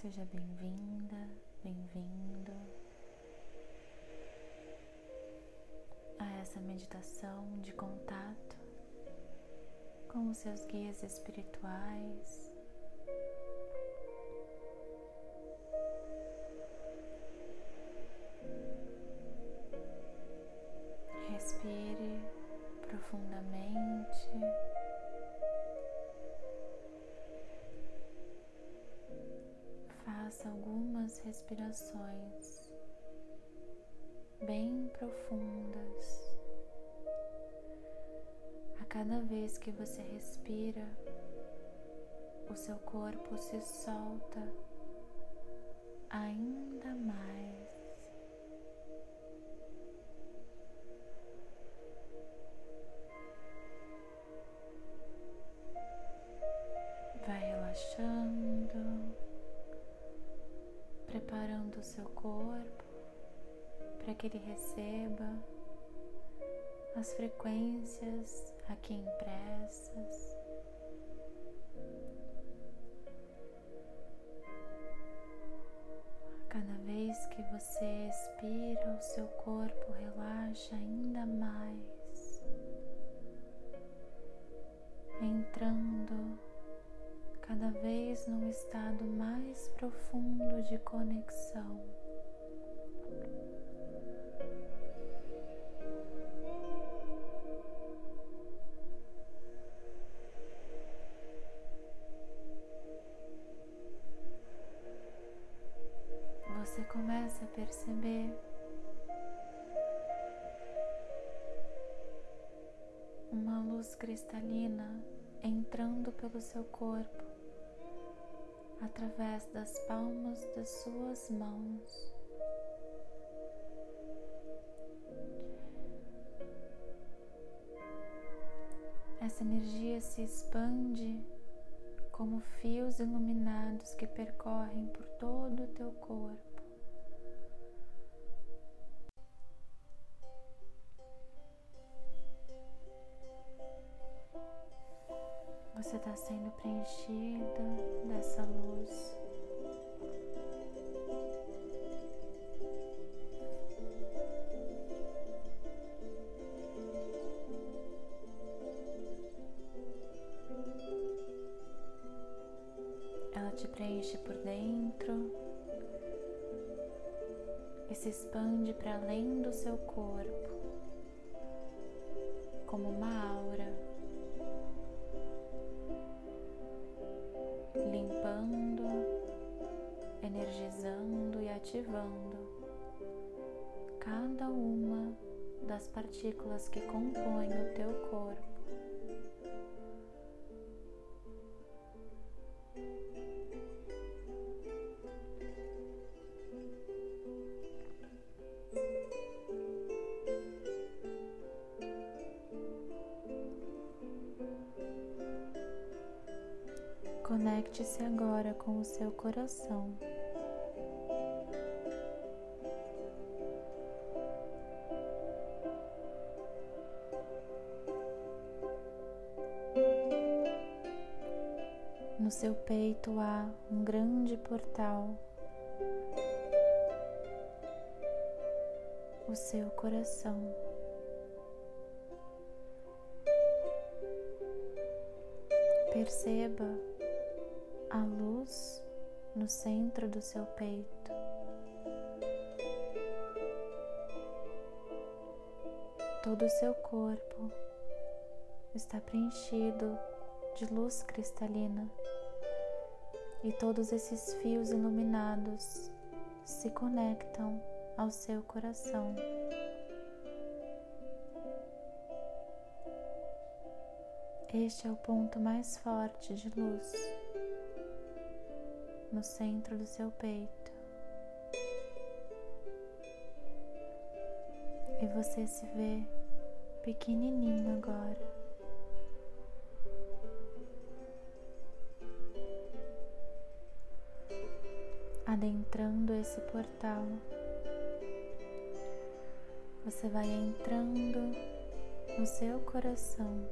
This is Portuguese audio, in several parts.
Seja bem-vinda, bem-vindo a essa meditação de contato com os seus guias espirituais. Respirações bem profundas. A cada vez que você respira, o seu corpo se solta ainda mais. Para que ele receba as frequências aqui impressas. Cada vez que você expira, o seu corpo relaxa ainda mais, entrando cada vez num estado mais profundo de conexão. Você começa a perceber uma luz cristalina entrando pelo seu corpo através das palmas das suas mãos. Essa energia se expande como fios iluminados que percorrem por todo o teu corpo. Você está sendo preenchida dessa luz. Limpando, energizando e ativando cada uma das partículas que compõem o teu corpo. Com o seu coração. No seu peito há um grande portal. O seu coração. Perceba a luz no centro do seu peito. Todo o seu corpo está preenchido de luz cristalina e todos esses fios iluminados se conectam ao seu coração. Este é o ponto mais forte de luz no centro do seu peito. E você se vê pequenininho agora. Adentrando esse portal, você vai entrando no seu coração,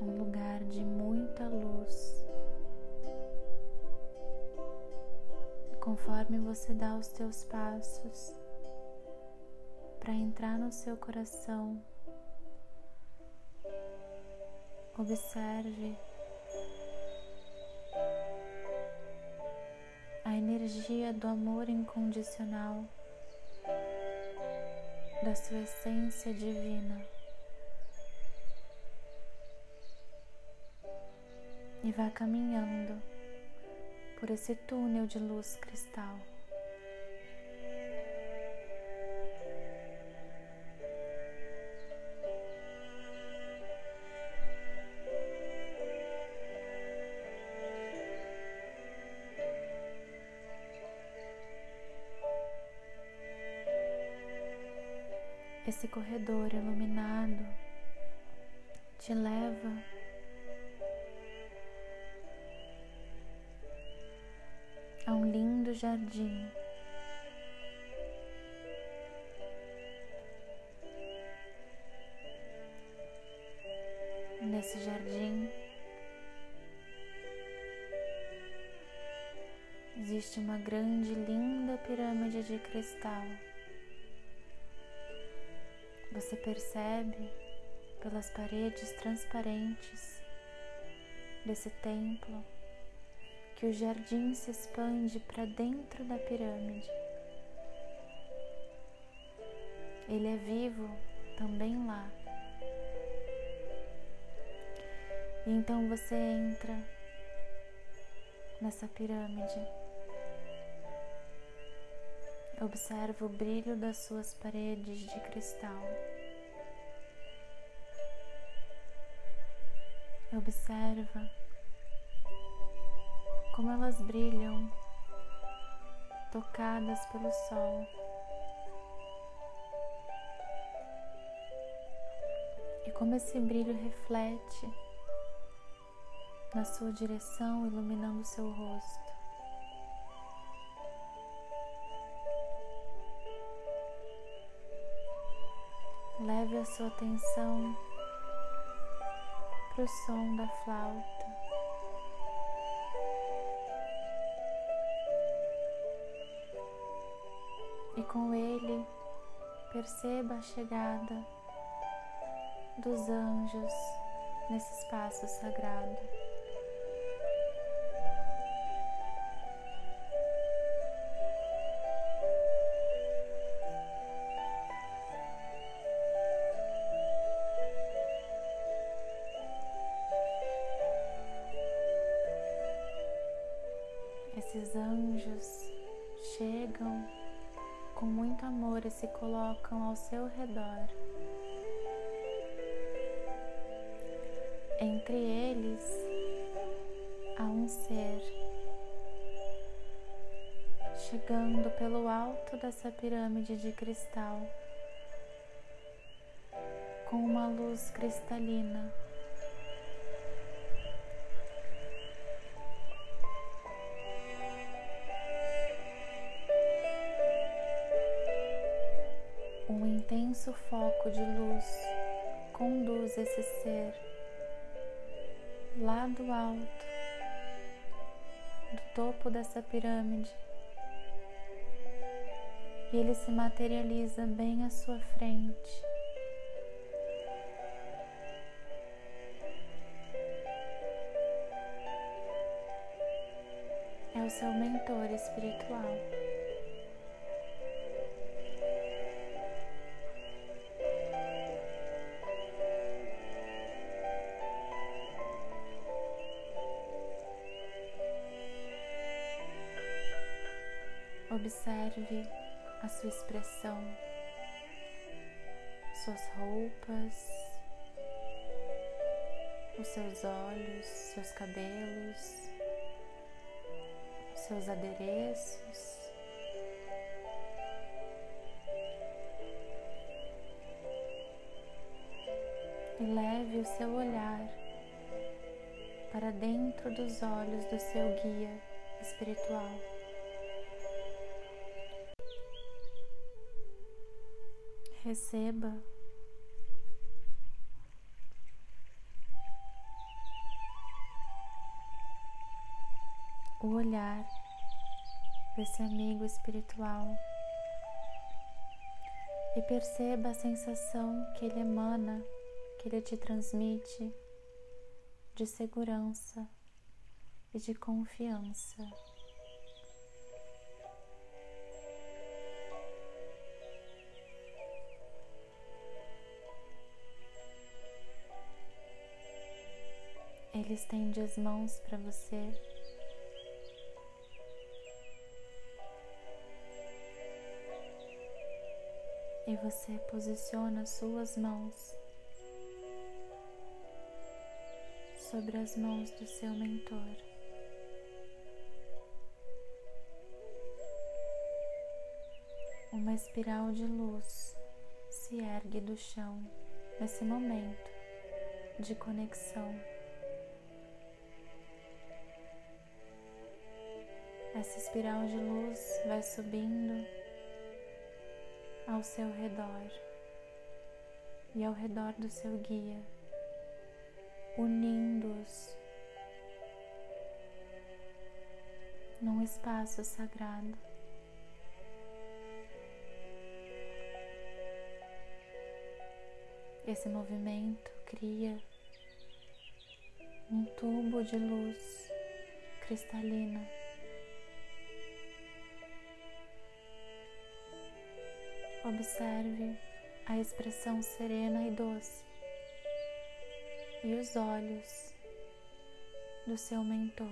um lugar de muita luz conforme você dá os teus passos para entrar no seu coração, observe a energia do amor incondicional da sua essência divina. E vá caminhando por esse túnel de luz cristal. Esse corredor iluminado te leva jardim. Nesse jardim existe uma grande, linda pirâmide de cristal. Você percebe pelas paredes transparentes desse templo que o jardim se expande para dentro da pirâmide. Ele é vivo também lá. E então você entra nessa pirâmide. Observa o brilho das suas paredes de cristal. Observa como elas brilham, tocadas pelo sol. E como esse brilho reflete na sua direção, iluminando seu rosto. Leve a sua atenção para o som da flauta. Com ele perceba a chegada dos anjos nesse espaço sagrado. esses anjos chegam com muito amor e se colocam ao seu redor. Entre eles há um ser chegando pelo alto dessa pirâmide de cristal com uma luz cristalina. Intenso foco de luz conduz esse ser lá do alto, do topo dessa pirâmide, e ele se materializa bem à sua frente. É o seu mentor espiritual. Observe a sua expressão, suas roupas, os seus olhos, seus cabelos, seus adereços. E leve o seu olhar para dentro dos olhos do seu guia espiritual. Receba o olhar desse amigo espiritual e perceba a sensação que ele emana, que ele te transmite de segurança e de confiança. Ele estende as mãos para você. E você posiciona suas mãos sobre as mãos do seu mentor. Uma espiral de luz se ergue do chão nesse momento de conexão. Essa espiral de luz vai subindo ao seu redor e ao redor do seu guia, unindo-os num espaço sagrado. Esse movimento cria um tubo de luz cristalina Observe a expressão serena e doce e os olhos do seu mentor.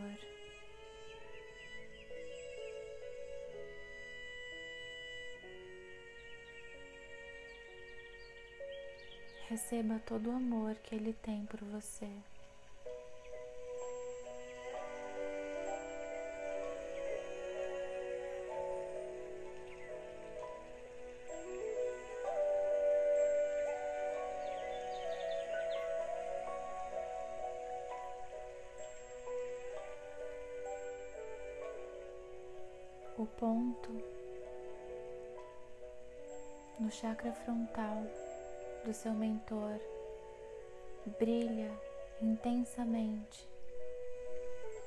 Receba todo o amor que ele tem por você. No chakra frontal do seu mentor brilha intensamente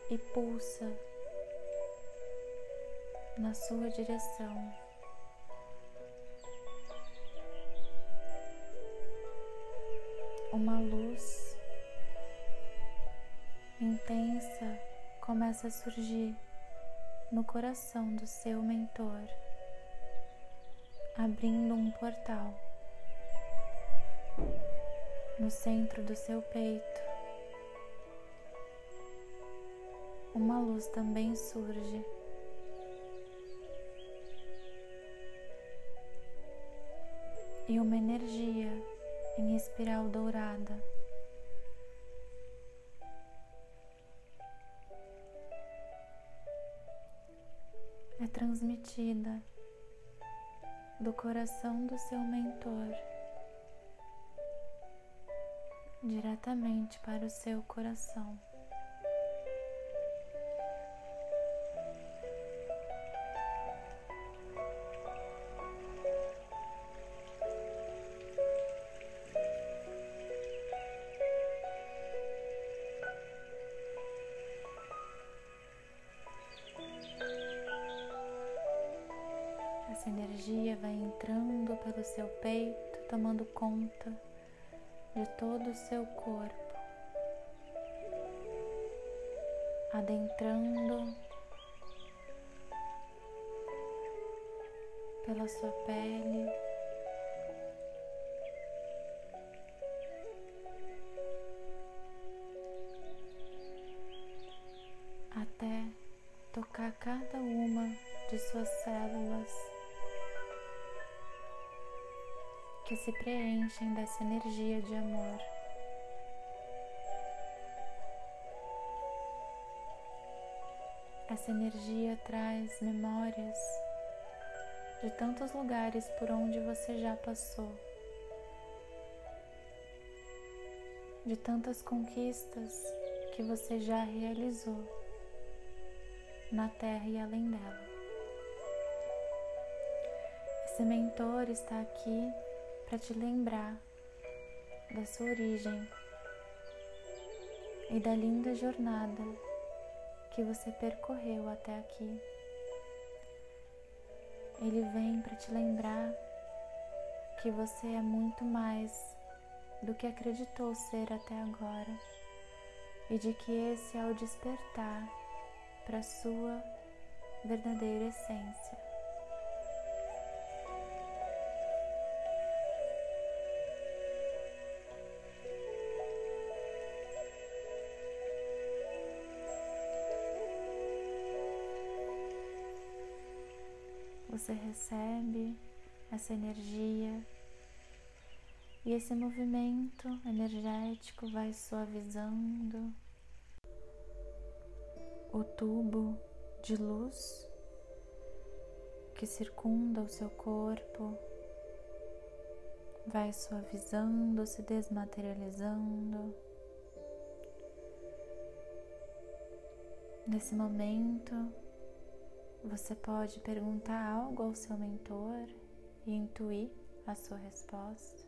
e pulsa na sua direção. Uma luz intensa começa a surgir no coração do seu mentor, abrindo um portal no centro do seu peito. Uma luz também surge. E uma energia em espiral dourada é transmitida do coração do seu mentor diretamente para o seu coração. Energia vai entrando pelo seu peito, tomando conta de todo o seu corpo, adentrando pela sua pele. Até tocar cada uma de suas células que se preenchem dessa energia de amor. Essa energia traz memórias de tantos lugares por onde você já passou, de tantas conquistas que você já realizou na Terra e além dela. Esse mentor está aqui para te lembrar da sua origem e da linda jornada que você percorreu até aqui ele vem para te lembrar que você é muito mais do que acreditou ser até agora e de que esse é o despertar para sua verdadeira essência. Você recebe essa energia e esse movimento energético vai suavizando o tubo de luz que circunda o seu corpo, vai suavizando, se desmaterializando. Nesse momento, você pode perguntar algo ao seu mentor e intuir a sua resposta.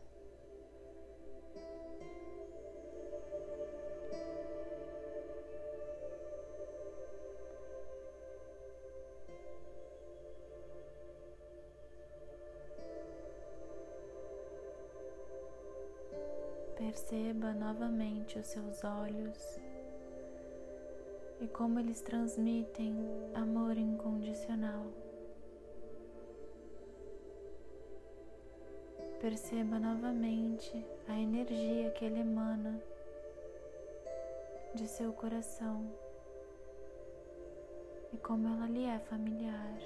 Perceba novamente os seus olhos e como eles transmitem amor incondicional. Perceba novamente a energia que ele emana de seu coração e como ela lhe é familiar.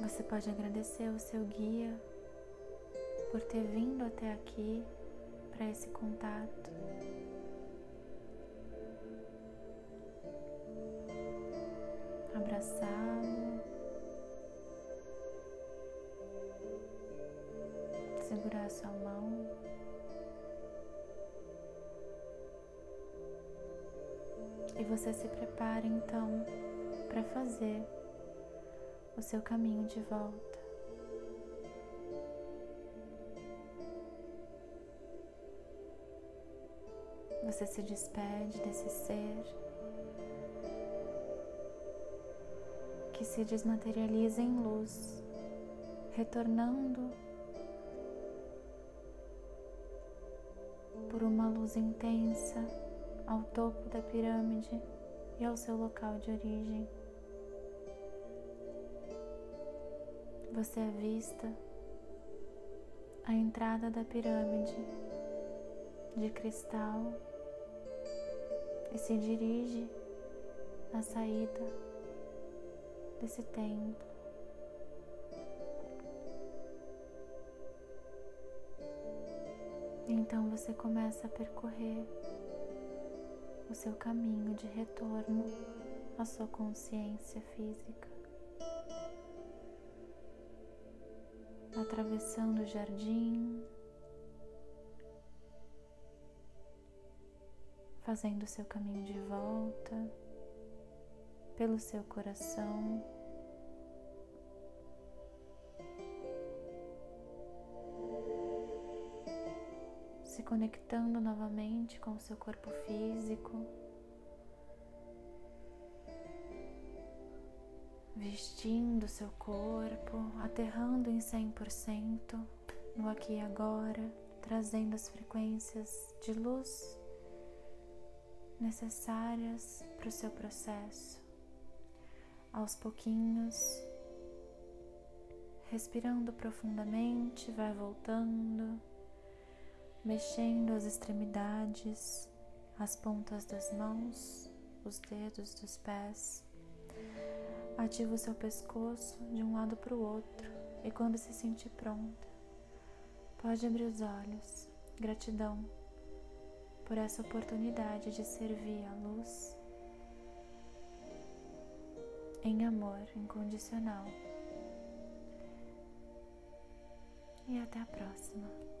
Você pode agradecer ao seu guia por ter vindo até aqui para esse contato. Abraçá-lo, segurar sua mão. E você se prepara então para fazer o seu caminho de volta. Você se despede desse ser que se desmaterializa em luz, retornando por uma luz intensa ao topo da pirâmide e ao seu local de origem. você avista a entrada da pirâmide de cristal e se dirige à saída desse templo. Então você começa a percorrer o seu caminho de retorno à sua consciência física. atravessando o jardim, fazendo o seu caminho de volta pelo seu coração. Se conectando novamente com o seu corpo físico. vestindo seu corpo, aterrando em 100% no aqui e agora, trazendo as frequências de luz necessárias para o seu processo. Aos pouquinhos, respirando profundamente, vai voltando, mexendo as extremidades, as pontas das mãos, os dedos dos pés Ativa o seu pescoço de um lado para o outro e quando se sentir pronta, pode abrir os olhos. Gratidão por essa oportunidade de servir a luz em amor incondicional. E até a próxima.